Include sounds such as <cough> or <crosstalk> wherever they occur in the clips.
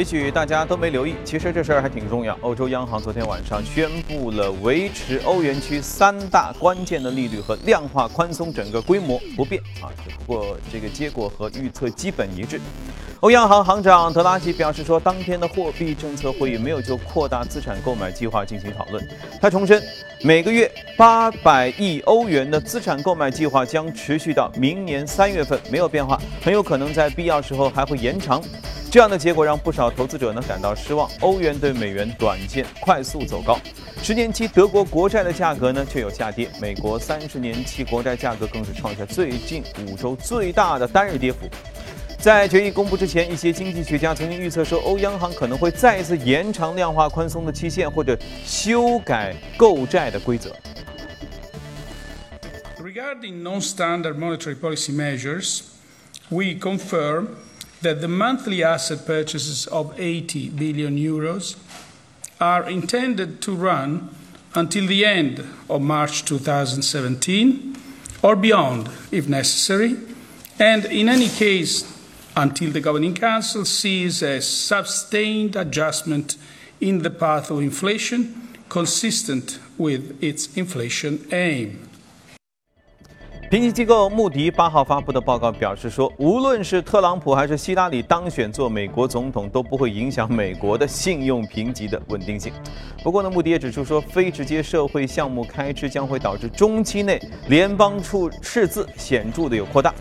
也许大家都没留意，其实这事儿还挺重要。欧洲央行昨天晚上宣布了维持欧元区三大关键的利率和量化宽松整个规模不变啊，只不过这个结果和预测基本一致。欧央行行长德拉吉表示说，当天的货币政策会议没有就扩大资产购买计划进行讨论。他重申，每个月八百亿欧元的资产购买计划将持续到明年三月份，没有变化，很有可能在必要时候还会延长。这样的结果让不少投资者呢感到失望，欧元对美元短线快速走高，十年期德国国债的价格呢却有下跌，美国三十年期国债价格更是创下最近五周最大的单日跌幅。在决议公布之前，一些经济学家曾经预测说，欧央行可能会再一次延长量化宽松的期限，或者修改购债的规则。Regarding non-standard monetary policy measures, we confirm that the monthly asset purchases of 80 billion euros are intended to run until the end of March 2017 or beyond if necessary, and in any case until the Governing Council sees a sustained adjustment in the path of inflation consistent with its inflation aim. 评级机构穆迪八号发布的报告表示说，无论是特朗普还是希拉里当选做美国总统，都不会影响美国的信用评级的稳定性。不过呢，穆迪也指出说，非直接社会项目开支将会导致中期内联邦处赤字显著的有扩大。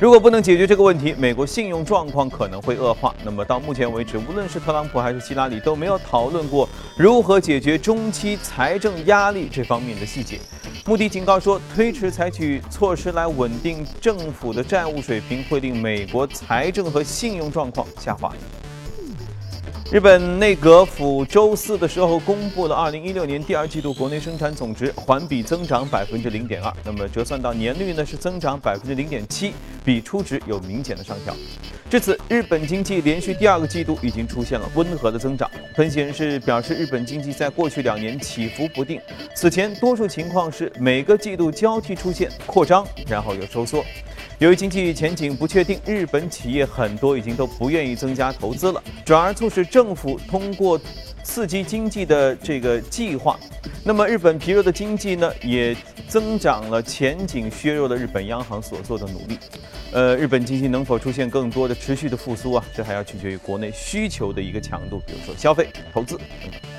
如果不能解决这个问题，美国信用状况可能会恶化。那么到目前为止，无论是特朗普还是希拉里都没有讨论过如何解决中期财政压力这方面的细节。穆迪警告说，推迟采取措施来稳定政府的债务水平，会令美国财政和信用状况下滑。日本内阁府周四的时候公布了2016年第二季度国内生产总值环比增长百分之零点二，那么折算到年率呢是增长百分之零点七，比初值有明显的上调。至此，日本经济连续第二个季度已经出现了温和的增长。分析人士表示，日本经济在过去两年起伏不定，此前多数情况是每个季度交替出现扩张，然后又收缩。由于经济前景不确定，日本企业很多已经都不愿意增加投资了，转而促使政府通过刺激经济的这个计划。那么，日本疲弱的经济呢，也增长了前景削弱的日本央行所做的努力。呃，日本经济能否出现更多的持续的复苏啊？这还要取决于国内需求的一个强度，比如说消费、投资等等。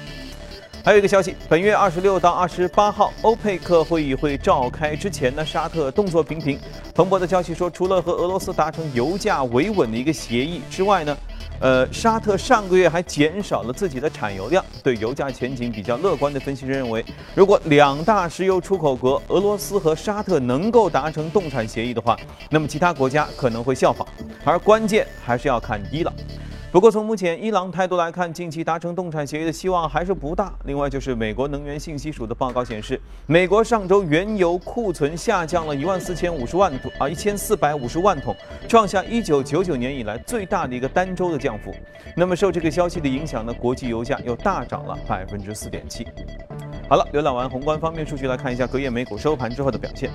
还有一个消息，本月二十六到二十八号，欧佩克会议会召开之前呢，沙特动作频频。彭博的消息说，除了和俄罗斯达成油价维稳的一个协议之外呢，呃，沙特上个月还减少了自己的产油量。对油价前景比较乐观的分析人认为，如果两大石油出口国俄罗斯和沙特能够达成冻产协议的话，那么其他国家可能会效仿。而关键还是要看伊朗。不过，从目前伊朗态度来看，近期达成冻产协议的希望还是不大。另外，就是美国能源信息署的报告显示，美国上周原油库存下降了一万四千五十万桶啊，一千四百五十万桶，创下一九九九年以来最大的一个单周的降幅。那么，受这个消息的影响呢，国际油价又大涨了百分之四点七。好了，浏览完宏观方面数据，来看一下隔夜美股收盘之后的表现。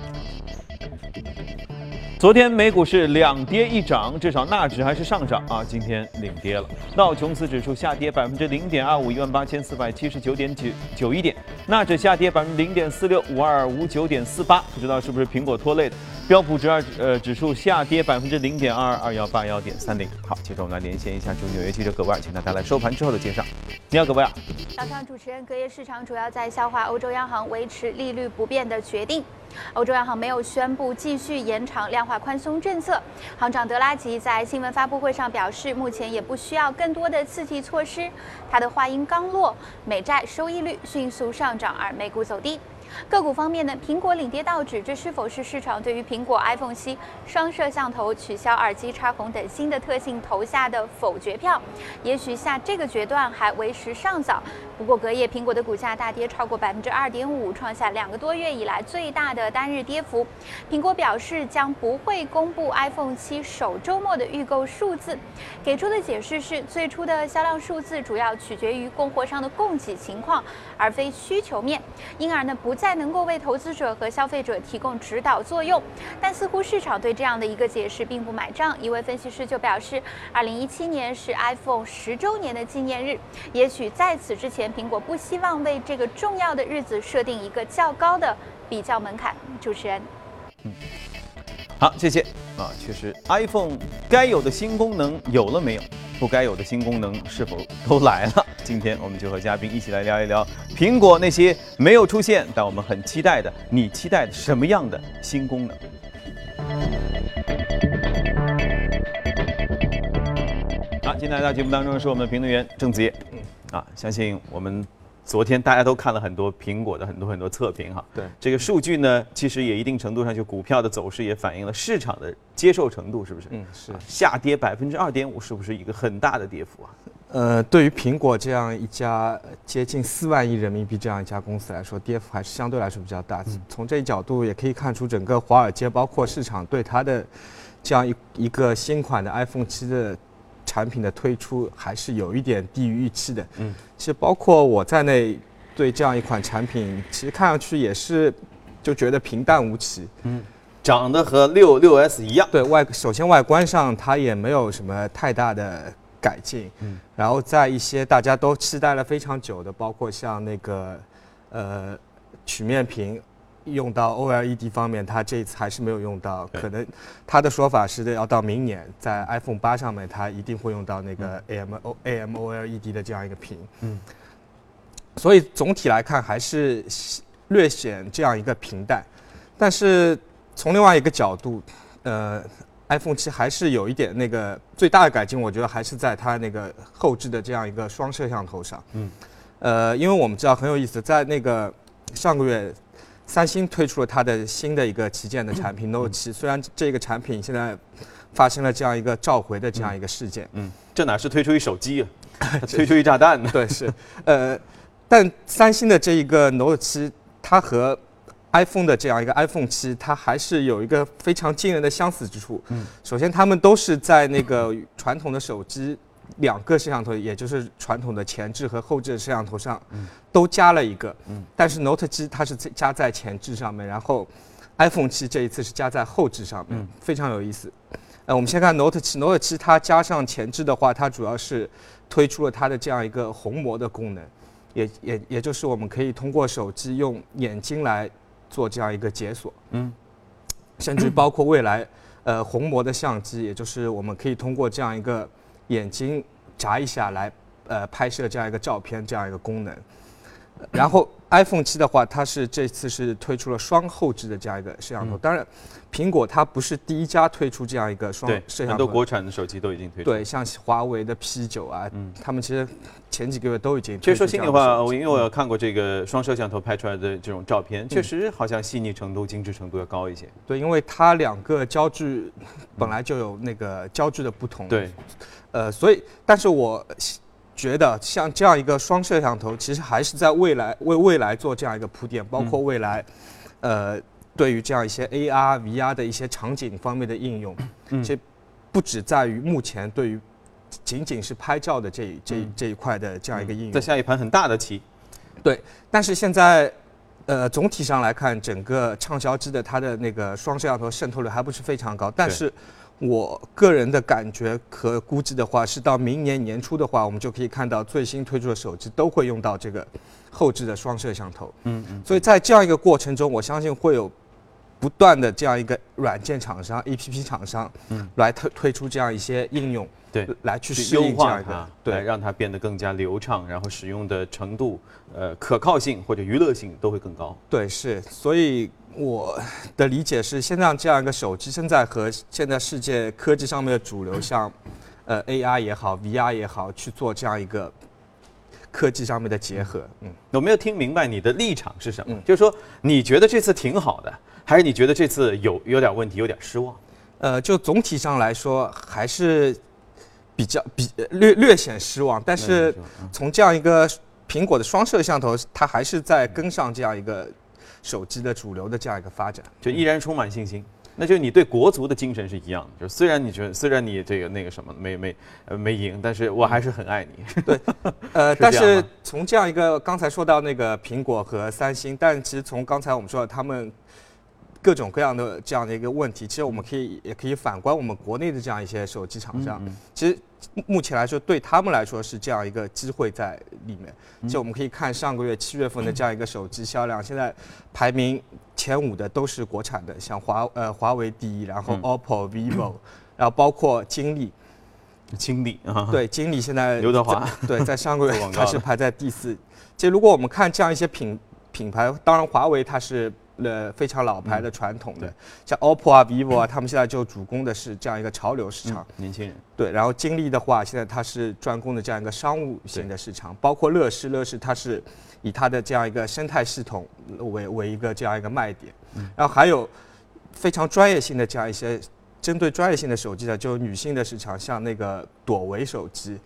昨天美股是两跌一涨，至少纳指还是上涨啊。今天领跌了，道琼斯指数下跌百分之零点二五，一万八千四百七十九点九九一点；纳指下跌百分之零点四六，五二五九点四八。不知道是不是苹果拖累的？标普指二呃指数下跌百分之零点二二幺八幺点三零。好，接着我们来连线一下驻纽约记者葛威尔，请他带来收盘之后的介绍。你好，葛威尔。早上，主持人，隔夜市场主要在消化欧洲央行维持利率不变的决定。欧洲央行没有宣布继续延长量化宽松政策。行长德拉吉在新闻发布会上表示，目前也不需要更多的刺激措施。他的话音刚落，美债收益率迅速上上涨，而美股走低。个股方面呢，苹果领跌道指，这是否是市场对于苹果 iPhone 七双摄像头、取消耳机插孔等新的特性投下的否决票？也许下这个决断还为时尚早。不过隔夜苹果的股价大跌超过百分之二点五，创下两个多月以来最大的单日跌幅。苹果表示将不会公布 iPhone 七首周末的预购数字，给出的解释是最初的销量数字主要取决于供货商的供给情况，而非需求面，因而呢不。在能够为投资者和消费者提供指导作用。但似乎市场对这样的一个解释并不买账。一位分析师就表示，二零一七年是 iPhone 十周年的纪念日，也许在此之前，苹果不希望为这个重要的日子设定一个较高的比较门槛。主持人，嗯，好，谢谢啊。确实，iPhone 该有的新功能有了没有？不该有的新功能是否都来了？今天我们就和嘉宾一起来聊一聊苹果那些没有出现但我们很期待的，你期待的什么样的新功能？好，今天来到节目当中的是我们的评论员郑子叶。啊，相信我们。昨天大家都看了很多苹果的很多很多测评哈，对这个数据呢，其实也一定程度上就股票的走势也反映了市场的接受程度，是不是？嗯，是下跌百分之二点五，是不是一个很大的跌幅啊？呃，对于苹果这样一家接近四万亿人民币这样一家公司来说，跌幅还是相对来说比较大。从这一角度也可以看出，整个华尔街包括市场对它的这样一一个新款的 iPhone 七的。产品的推出还是有一点低于预期的。嗯，其实包括我在内，对这样一款产品，其实看上去也是就觉得平淡无奇。嗯，长得和六六 S 一样。对外，首先外观上它也没有什么太大的改进。嗯，然后在一些大家都期待了非常久的，包括像那个呃曲面屏。用到 OLED 方面，它这一次还是没有用到。可能他的说法是要到明年，在 iPhone 八上面，它一定会用到那个 AMO AMOLED 的这样一个屏。嗯。所以总体来看，还是略显这样一个平淡。但是从另外一个角度，呃，iPhone 七还是有一点那个最大的改进，我觉得还是在它那个后置的这样一个双摄像头上。嗯。呃，因为我们知道很有意思，在那个上个月。三星推出了它的新的一个旗舰的产品 Note 7，虽然这个产品现在发生了这样一个召回的这样一个事件，嗯，这哪是推出一手机啊，<laughs> 推出一炸弹呢？对，是，呃，但三星的这一个 Note 7，它和 iPhone 的这样一个 iPhone 七它还是有一个非常惊人的相似之处。嗯，首先它们都是在那个传统的手机。两个摄像头，也就是传统的前置和后置的摄像头上，都加了一个。嗯，但是 Note 7它是加在前置上面，然后 iPhone 7这一次是加在后置上面，非常有意思。呃，我们先看 Note 7，Note 7它加上前置的话，它主要是推出了它的这样一个虹膜的功能，也也也就是我们可以通过手机用眼睛来做这样一个解锁。嗯，甚至包括未来，呃，虹膜的相机，也就是我们可以通过这样一个。眼睛眨一下来，呃，拍摄这样一个照片，这样一个功能。然后 iPhone 七的话，它是这次是推出了双后置的这样一个摄像头。当然，苹果它不是第一家推出这样一个双摄像头，很多国产的手机都已经推出。对，像华为的 P 九啊，嗯，他们其实前几个月都已经。其实说心里话，我因为我有看过这个双摄像头拍出来的这种照片，确实好像细腻程度、精致程度要高一些。对，因为它两个焦距本来就有那个焦距的不同。对。呃，所以，但是我觉得像这样一个双摄像头，其实还是在未来为未来做这样一个铺垫，包括未来，呃，对于这样一些 AR、VR 的一些场景方面的应用，这不只在于目前对于仅仅是拍照的这这这一块的这样一个应用，在下一盘很大的棋。对，但是现在，呃，总体上来看，整个畅销机的它的那个双摄像头渗透率还不是非常高，但是。我个人的感觉和估计的话，是到明年年初的话，我们就可以看到最新推出的手机都会用到这个后置的双摄像头。嗯嗯。所以在这样一个过程中，我相信会有不断的这样一个软件厂商、APP 厂商，嗯，来推推出这样一些应用，对，来去优化它，对，让它变得更加流畅，然后使用的程度、呃，可靠性或者娱乐性都会更高。对，是，所以。我的理解是，现在这样一个手机正在和现在世界科技上面的主流，像呃 AR 也好，VR 也好，去做这样一个科技上面的结合。嗯，有没有听明白你的立场是什么？就是说，你觉得这次挺好的，还是你觉得这次有有点问题，有点失望？呃，就总体上来说，还是比较比略略显失望。但是从这样一个苹果的双摄像头，它还是在跟上这样一个。手机的主流的这样一个发展，就依然充满信心。那就你对国足的精神是一样的，就虽然你觉得虽然你这个那个什么没没呃没赢，但是我还是很爱你。<laughs> 对，呃，是但是从这样一个刚才说到那个苹果和三星，但其实从刚才我们说的他们各种各样的这样的一个问题，其实我们可以也可以反观我们国内的这样一些手机厂商，其实目前来说对他们来说是这样一个机会在里面。就我们可以看上个月七月份的这样一个手机销量，现在排名前五的都是国产的，像华呃华为第一，然后 OPPO、<coughs> vivo，然后包括金立。经历啊，对，经理现在刘德华对，在上个月 <laughs> 它是排在第四。其实如果我们看这样一些品品牌，当然华为它是呃非常老牌的传统的，对像 OPPO 啊、vivo 啊，他们现在就主攻的是这样一个潮流市场。年轻人，对，然后金立的话，现在它是专攻的这样一个商务型的市场，包括乐视，乐视它是以它的这样一个生态系统为为一个这样一个卖点，然后还有非常专业性的这样一些针对专业性的手机的，就是女性的市场，像那个朵唯手机，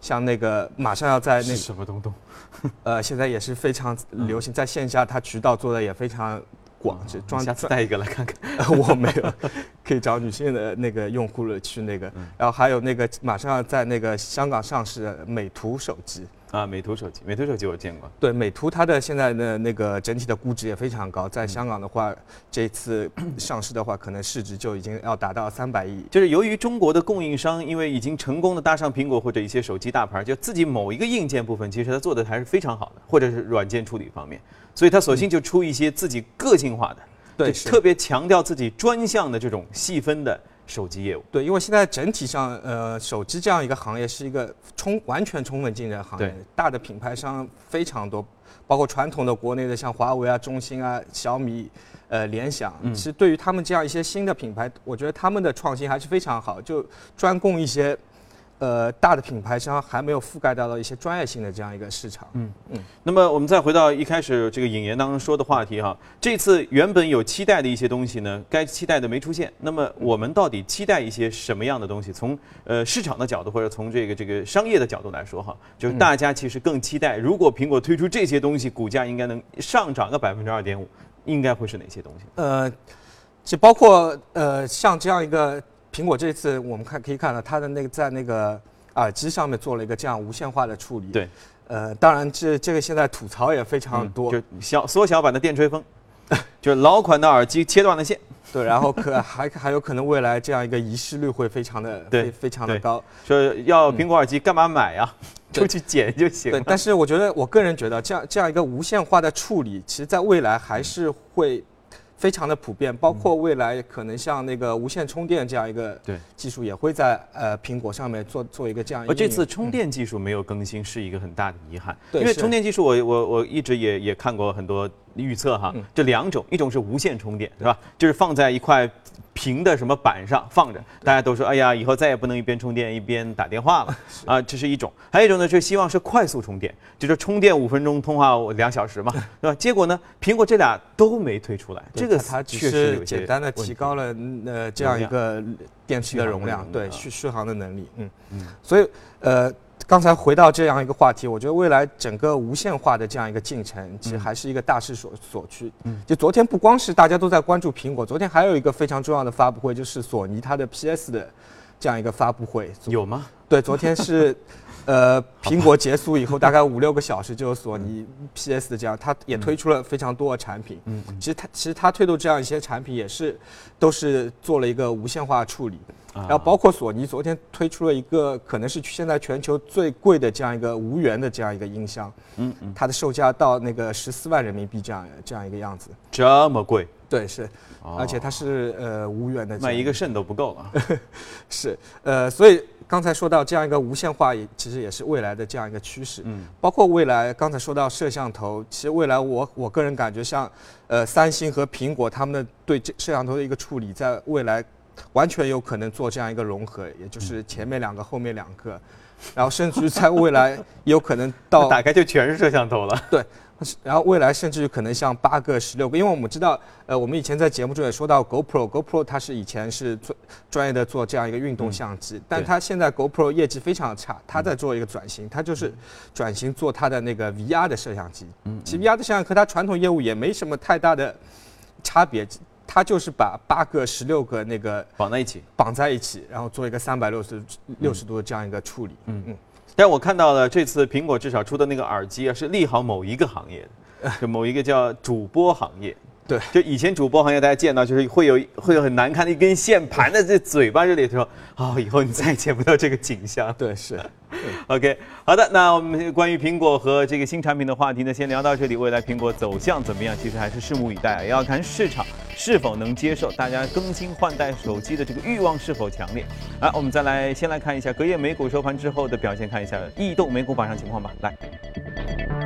像那个马上要在那个什么东东？<laughs> 呃，现在也是非常流行，在线下它渠道做的也非常广，是装下次带一个来看看。<laughs> 我没有，<laughs> 可以找女性的那个用户了去那个，嗯然后还有那个马上要在那个香港上市的美图手机，啊，美图手机，美图手机我见过。对，美图它的现在的那个整体的估值也非常高，在香港的话，这次 <clears throat> 上市的话，可能市值就已经要达到三百亿。就是由于中国的供应商，因为已经成功的搭上苹果或者一些手机大牌，就自己某一个硬件部分，其实它做的还是非常好的，或者是软件处理方面，所以它索性就出一些自己个性化的，对特别强调自己专项的这种细分的手机业务。对，因为现在整体上，呃，手机这样一个行业是一个充完全充分竞争行业，大的品牌商非常多，包括传统的国内的像华为啊、中兴啊、小米、呃联想，其实对于他们这样一些新的品牌，我觉得他们的创新还是非常好，就专供一些。呃，大的品牌商还没有覆盖到的一些专业性的这样一个市场，嗯那么我们再回到一开始这个引言当中说的话题哈，这次原本有期待的一些东西呢，该期待的没出现。那么我们到底期待一些什么样的东西？从呃市场的角度或者从这个这个商业的角度来说哈，就是大家其实更期待，如果苹果推出这些东西，股价应该能上涨个百分之二点五，应该会是哪些东西？呃，就包括呃像这样一个苹果这次我们看可以看到它的那个在那个耳机上面做了一个这样无线化的处理。对，呃，当然这这个现在吐槽也非常多。就小缩小版的电吹风，<laughs> 就是老款的耳机切断了线。对，然后可 <laughs> 还还有可能未来这样一个遗失率会非常的对非非常的对高。说要苹果耳机干嘛买 <laughs> 呀？对就去捡就行对了，。但是我觉得我个人觉得这样这样一个无线化的处理，其实在未来还是会非常的普遍，包括未来可能像那个无线充电这样一个对。技术也会在呃苹果上面做做一个这样一个而这。次充电技术没有更新是一个很大的遗憾，因为充电技术我我我一直也也看过很多预测哈，嗯。这两种，一种是无线充电是吧？就是放在一块平的什么板上放着，大家都说哎呀，以后再也不能一边充电一边打电话了。啊，这是一种；还有一种呢，就希望是快速充电，就是充电五分钟，通话两小时嘛，对吧？结果呢，苹果这俩都没推出来，这个它确实简单的提高了。了呃这样一个电池的容量，对续续续航的能力，嗯。所以呃刚才回到这样一个话题，我觉得未来整个无线化的这样一个进程，其实还是一个大势所所趋。嗯，就昨天不光是大家都在关注苹果，昨天还有一个非常重要的发布会，就是索尼它的 PS 的这样一个发布会。有吗？<laughs> 对，昨天是，呃，苹果结束以后大概五六个小时，就有索尼 PS 的这样，它也推出了非常多的产品。嗯，其实它其实它推出这样一些产品也是，都是做了一个无线化处理。然后包括索尼昨天推出了一个可能是现在全球最贵的这样一个无源的这样一个音箱，嗯嗯，它的售价到那个十四万人民币这样这样一个样子。这么贵，对，是，而且它是呃无源的卖一个肾都不够了。<laughs> 是，呃，所以刚才说到这样一个无线化，也其实也是未来的这样一个趋势。嗯，包括未来刚才说到摄像头，其实未来我我个人感觉像，呃，三星和苹果他们的对这摄像头的一个处理，在未来完全有可能做这样一个融合，也就是前面两个，后面两个，然后甚至在未来有可能到打开就全是摄像头了。对，然后未来甚至可能像八个、十六个，因为我们知道，呃，我们以前在节目中也说到 GoPro，GoPro 它是以前是做专业的做这样一个运动相机，但它现在 GoPro 业绩非常差，它在做一个转型，它就是转型做它的那个 VR 的摄像机。嗯，其实 VR 的摄像和它传统业务也没什么太大的差别。它就是把八个、十六个那个绑在一起。绑在一起，然后做一个三百六十六十度的这样一个处理。嗯嗯。但我看到了这次苹果至少出的那个耳机啊，是利好某一个行业，就某一个叫主播行业。对，就以前主播行业大家见到就是会有会有很难看的一根线盘在这嘴巴这里，说哦，以后你再也见不到这个景象。对，是。<laughs> OK，好的，那我们关于苹果和这个新产品的话题呢，先聊到这里。未来苹果走向怎么样，其实还是拭目以待，也要看市场是否能接受，大家更新换代手机的这个欲望是否强烈。来，我们再来先来看一下隔夜美股收盘之后的表现，看一下异动美股榜上情况吧。来。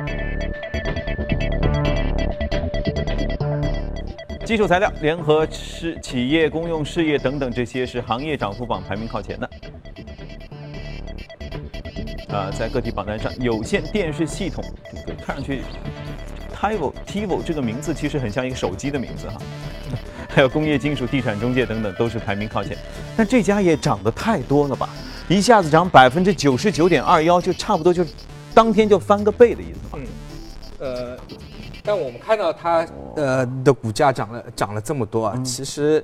基础材料、联合是企业公用事业等等，这些是行业涨幅榜排名靠前的。啊，在个体榜单上，有线电视系统，这个看上去，TiVo TiVo 这个名字其实很像一个手机的名字哈。<laughs> 还有工业金属、地产中介等等，都是排名靠前。但这家也涨得太多了吧？一下子涨百分之九十九点二幺，就差不多就当天就翻个倍的意思吧？嗯，呃。但我们看到它呃的股价涨了涨了这么多啊，其实，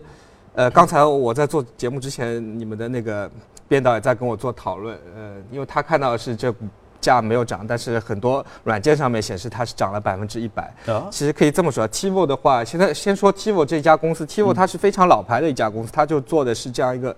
呃，刚才我在做节目之前，你们的那个编导也在跟我做讨论，呃，因为他看到是这股价没有涨，但是很多软件上面显示它是涨了百分之一百。其实可以这么说，TiVo 的话，现在先说 TiVo 这家公司，TiVo 它是非常老牌的一家公司，它就做的是这样一个，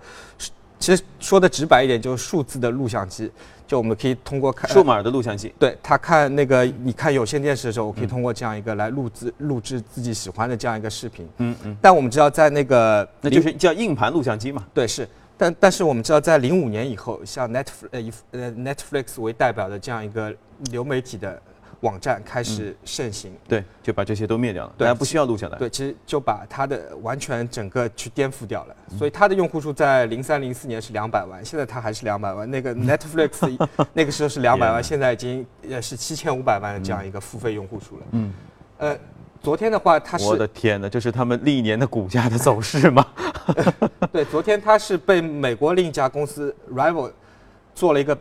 其实说的直白一点，就是数字的录像机。就我们可以通过看数码的录像机，对他看那个你看有线电视的时候，我可以通过这样一个来录制录制自己喜欢的这样一个视频。嗯嗯。但我们知道在那个那就是叫硬盘录像机嘛。对，是。但但是我们知道在零五年以后，像 Netflix 呃以呃 Netflix 为代表的这样一个流媒体的。网站开始盛行，对，就把这些都灭掉了，大家不需要录下来。对，其实就把它的完全整个去颠覆掉了。所以它的用户数在零三零四年是两百万，现在它还是两百万。那个 Netflix <laughs> 那个时候是两百万，现在已经呃是七千五百万的这样一个付费用户数了。嗯，呃，昨天的话它是我的天哪，这是他们历年的股价的走势吗？<laughs> 对，昨天它是被美国另一家公司 Rival 做了一个。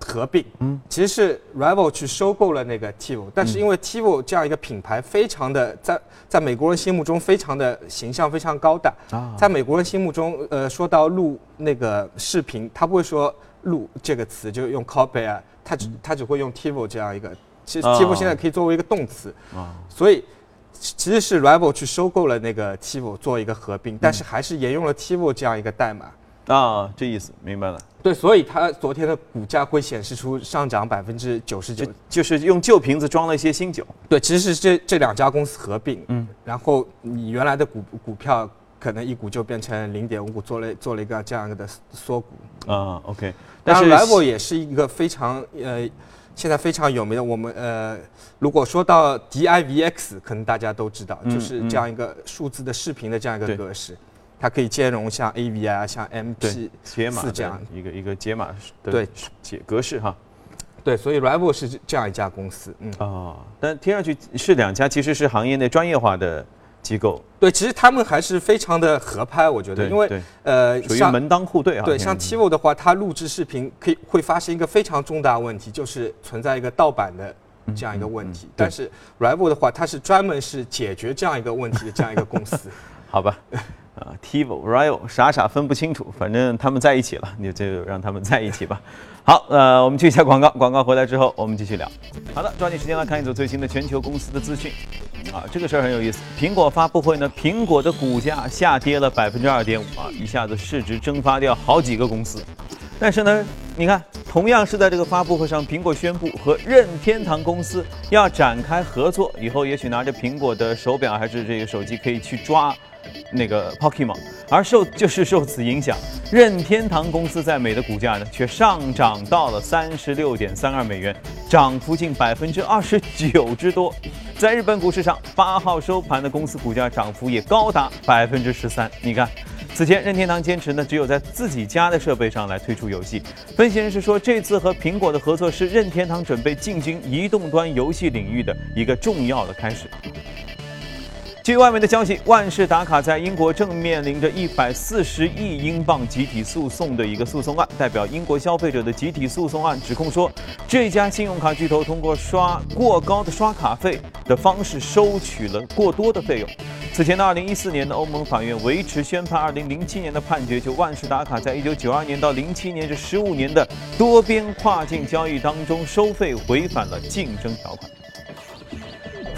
合并，嗯，其实是 Rival 去收购了那个 TiVo，但是因为 TiVo 这样一个品牌非常的在在美国人心目中非常的形象非常高大啊，在美国人心目中，呃，说到录那个视频，他不会说录这个词，就用 copy 啊，他只他只会用 TiVo 这样一个，其实 TiVo 现在可以作为一个动词啊，所以其实是 Rival 去收购了那个 TiVo 做一个合并，但是还是沿用了 TiVo 这样一个代码。啊，这意思明白了。对，所以它昨天的股价会显示出上涨百分之九十九，就是用旧瓶子装了一些新酒。对，其实是这这两家公司合并，嗯，然后你原来的股股票可能一股就变成零点五股，做了做了一个这样的缩股。啊，OK。但是 Level 也是一个非常呃，现在非常有名的。我们呃，如果说到 DIVX，可能大家都知道，就是这样一个数字的视频的这样一个格式。它可以兼容像 AV 啊，像 MP 四这样。一个一个解码的对。解格式哈，对，所以 Rival 是这样一家公司，嗯。啊，但听上去是两家其实是行业内专业化的机构，对，其实他们还是非常的合拍，我觉得，因为呃，属于门当户对啊，对，像 TiVo 的话，它录制视频可以会发生一个非常重大问题，就是存在一个盗版的这样一个问题，但是 Rival 的话，它是专门是解决这样一个问题的这样一个公司，<laughs> 好吧。啊，TiVo、Rival，傻傻分不清楚，反正他们在一起了，你就让他们在一起吧。<laughs> 好，呃，我们去一下广告，广告回来之后我们继续聊。好的，抓紧时间来看一组最新的全球公司的资讯。啊，这个事儿很有意思。苹果发布会呢，苹果的股价下跌了百分之二点五啊，一下子市值蒸发掉好几个公司。但是呢，你看，同样是在这个发布会上，苹果宣布和任天堂公司要展开合作，以后也许拿着苹果的手表还是这个手机可以去抓。那个 Pokemon，而受就是受此影响，任天堂公司在美的股价呢却上涨到了三十六点三二美元，涨幅近百分之二十九之多。在日本股市上，八号收盘的公司股价涨幅也高达百分之十三。你看，此前任天堂坚持呢只有在自己家的设备上来推出游戏。分析人士说，这次和苹果的合作是任天堂准备进军移动端游戏领域的一个重要的开始。据外媒的消息，万事达卡在英国正面临着一百四十亿英镑集体诉讼的一个诉讼案。代表英国消费者的集体诉讼案指控说，这家信用卡巨头通过刷过高的刷卡费的方式收取了过多的费用。此前的二零一四年的欧盟法院维持宣判二零零七年的判决，就万事达卡在一九九二年到零七年这十五年的多边跨境交易当中收费违反了竞争条款。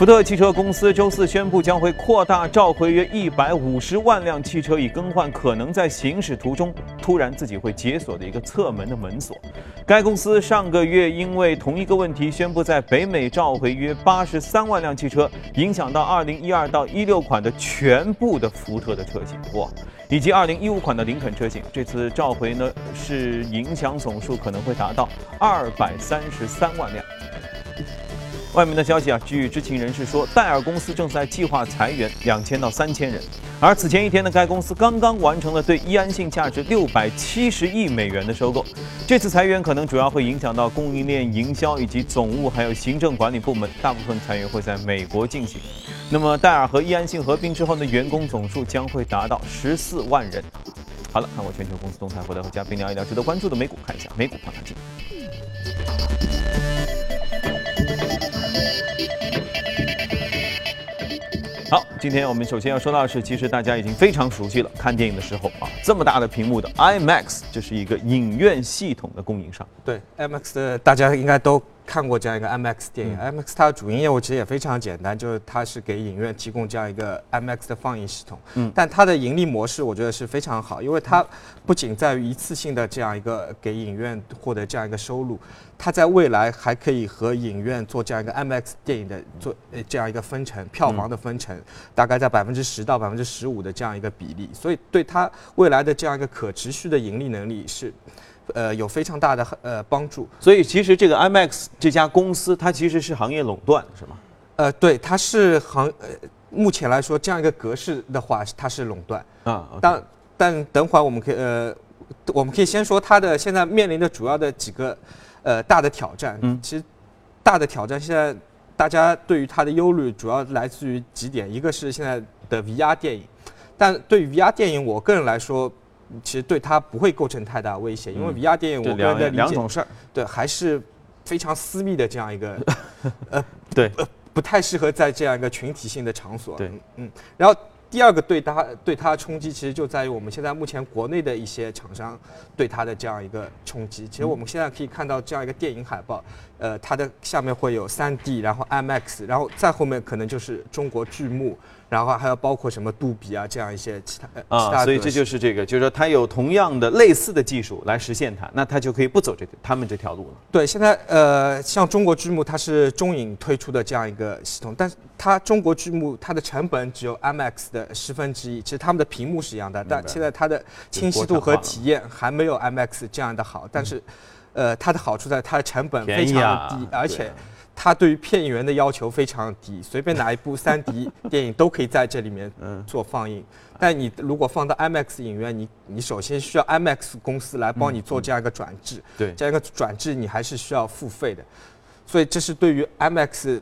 福特汽车公司周四宣布，将会扩大召回约一百五十万辆汽车，以更换可能在行驶途中突然自己会解锁的一个侧门的门锁。该公司上个月因为同一个问题，宣布在北美召回约八十三万辆汽车，影响到二零一二到一六款的全部的福特的车型，哇，以及二零一五款的林肯车型。这次召回呢，是影响总数可能会达到二百三十三万辆。外面的消息啊，据知情人士说，戴尔公司正在计划裁员两千到三千人。而此前一天呢，该公司刚刚完成了对易安信价值六百七十亿美元的收购。这次裁员可能主要会影响到供应链、营销以及总务还有行政管理部门，大部分裁员会在美国进行。那么戴尔和易安信合并之后呢，员工总数将会达到十四万人。好了，看过全球公司动态，回来和嘉宾聊一聊值得关注的美股，看一下美股放大镜。今天我们首先要说到的是，其实大家已经非常熟悉了。看电影的时候啊，这么大的屏幕的 IMAX，这是一个影院系统的供应商。对，IMAX 的大家应该都看过这样一个 IMAX 电影。IMAX 它的主营业务其实也非常简单，就是它是给影院提供这样一个 IMAX 的放映系统。嗯，但它的盈利模式我觉得是非常好，因为它不仅在于一次性的这样一个给影院获得这样一个收入。它在未来还可以和影院做这样一个 IMAX 电影的做呃这样一个分成，票房的分成，大概在百分之十到百分之十五的这样一个比例，所以对它未来的这样一个可持续的盈利能力是，呃有非常大的呃帮助。所以其实这个 IMAX 这家公司它其实是行业垄断，是吗？呃，对，它是行呃目前来说这样一个格式的话，它是垄断啊。但但等会儿我们可以呃我们可以先说它的现在面临的主要的几个。呃，大的挑战，嗯，其实大的挑战，现在大家对于它的忧虑主要来自于几点，一个是现在的 VR 电影，但对于 VR 电影，我个人来说，其实对它不会构成太大威胁，因为 VR 电影我个人的理解，两种事儿，对，还是非常私密的这样一个，<laughs> 呃，对，不太适合在这样一个群体性的场所，对，嗯，然后。第二个对它对它冲击，其实就在于我们现在目前国内的一些厂商对它的这样一个冲击。其实我们现在可以看到这样一个电影海报，呃，它的下面会有 3D，然后 IMAX，然后再后面可能就是中国剧目。然后还有包括什么杜比啊这样一些其他啊，所以这就是这个，就是说它有同样的类似的技术来实现它，那它就可以不走这个他们这条路了。对，现在呃，像中国巨幕它是中影推出的这样一个系统，但是它中国巨幕它的成本只有 IMAX 的十分之一，其实他们的屏幕是一样的，但现在它的清晰度和体验还没有 IMAX 这样的好，但是，呃，它的好处在它的成本非常低，而且。它对于片源的要求非常低，随便哪一部 <laughs> 三 D 电影都可以在这里面做放映。但你如果放到 IMAX 影院，你你首先需要 IMAX 公司来帮你做这样一个转制，对，这样一个转制你还是需要付费的。所以这是对于 IMAX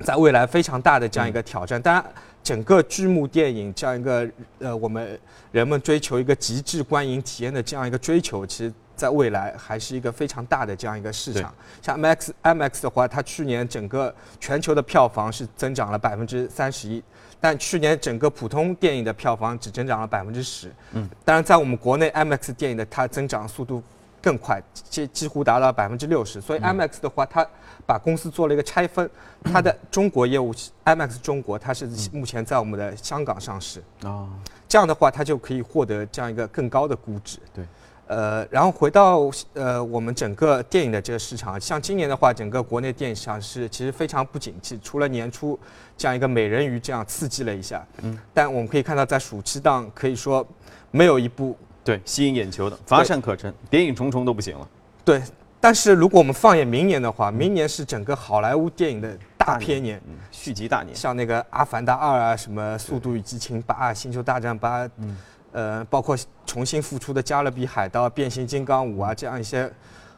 在未来非常大的这样一个挑战。当然，整个剧目电影这样一个呃，我们人们追求一个极致观影体验的这样一个追求，其实。在未来还是一个非常大的这样一个市场。像 IMAX IMAX 的话，它去年整个全球的票房是增长了百分之三十一，但去年整个普通电影的票房只增长了百分之十。嗯，当然在我们国内 IMAX 电影的它增长速度更快，几几乎达到百分之六十。所以 IMAX 的话，它把公司做了一个拆分，它的中国业务 IMAX 中国它是目前在我们的香港上市。啊，这样的话它就可以获得这样一个更高的估值。对。呃，然后回到呃我们整个电影的这个市场，像今年的话，整个国内电影市场是其实非常不景气，除了年初这样一个美人鱼这样刺激了一下，嗯，但我们可以看到在暑期档可以说没有一部对吸引眼球的乏善可陈，谍影重重都不行了。对，但是如果我们放眼明年的话，明年是整个好莱坞电影的大片年，续集大年，像那个《阿凡达二》啊，什么《速度与激情八》《星球大战八》，嗯。呃，包括重新复出的《加勒比海盗》《变形金刚五》啊，这样一些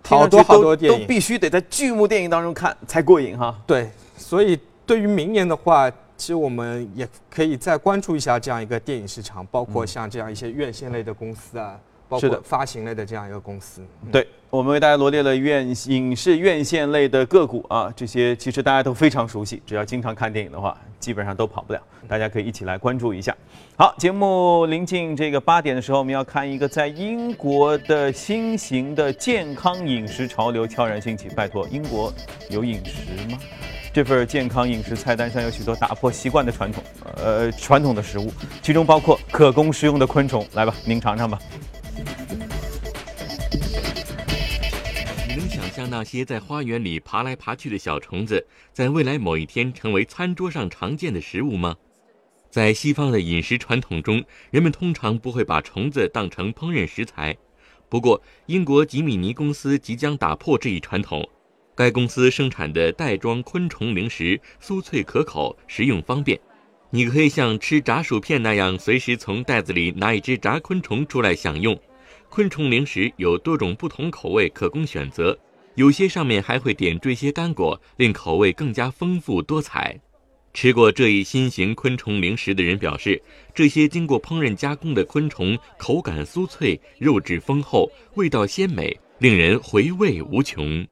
好多好多电影，都必须得在剧目电影当中看才过瘾哈。对，所以对于明年的话，其实我们也可以再关注一下这样一个电影市场，包括像这样一些院线类的公司啊，包是的括发行类的这样一个公司。嗯对，我们为大家罗列了院影视院线类的个股啊，这些其实大家都非常熟悉，只要经常看电影的话，基本上都跑不了。大家可以一起来关注一下。好，节目临近这个八点的时候，我们要看一个在英国的新型的健康饮食潮流悄然兴起。拜托，英国有饮食吗？这份健康饮食菜单上有许多打破习惯的传统，呃，传统的食物，其中包括可供食用的昆虫。来吧，您尝尝吧。你能想象那些在花园里爬来爬去的小虫子，在未来某一天成为餐桌上常见的食物吗？在西方的饮食传统中，人们通常不会把虫子当成烹饪食材。不过，英国吉米尼公司即将打破这一传统。该公司生产的袋装昆虫零食酥脆可口，食用方便。你可以像吃炸薯片那样，随时从袋子里拿一只炸昆虫出来享用。昆虫零食有多种不同口味可供选择，有些上面还会点缀些干果，令口味更加丰富多彩。吃过这一新型昆虫零食的人表示，这些经过烹饪加工的昆虫口感酥脆，肉质丰厚，味道鲜美，令人回味无穷。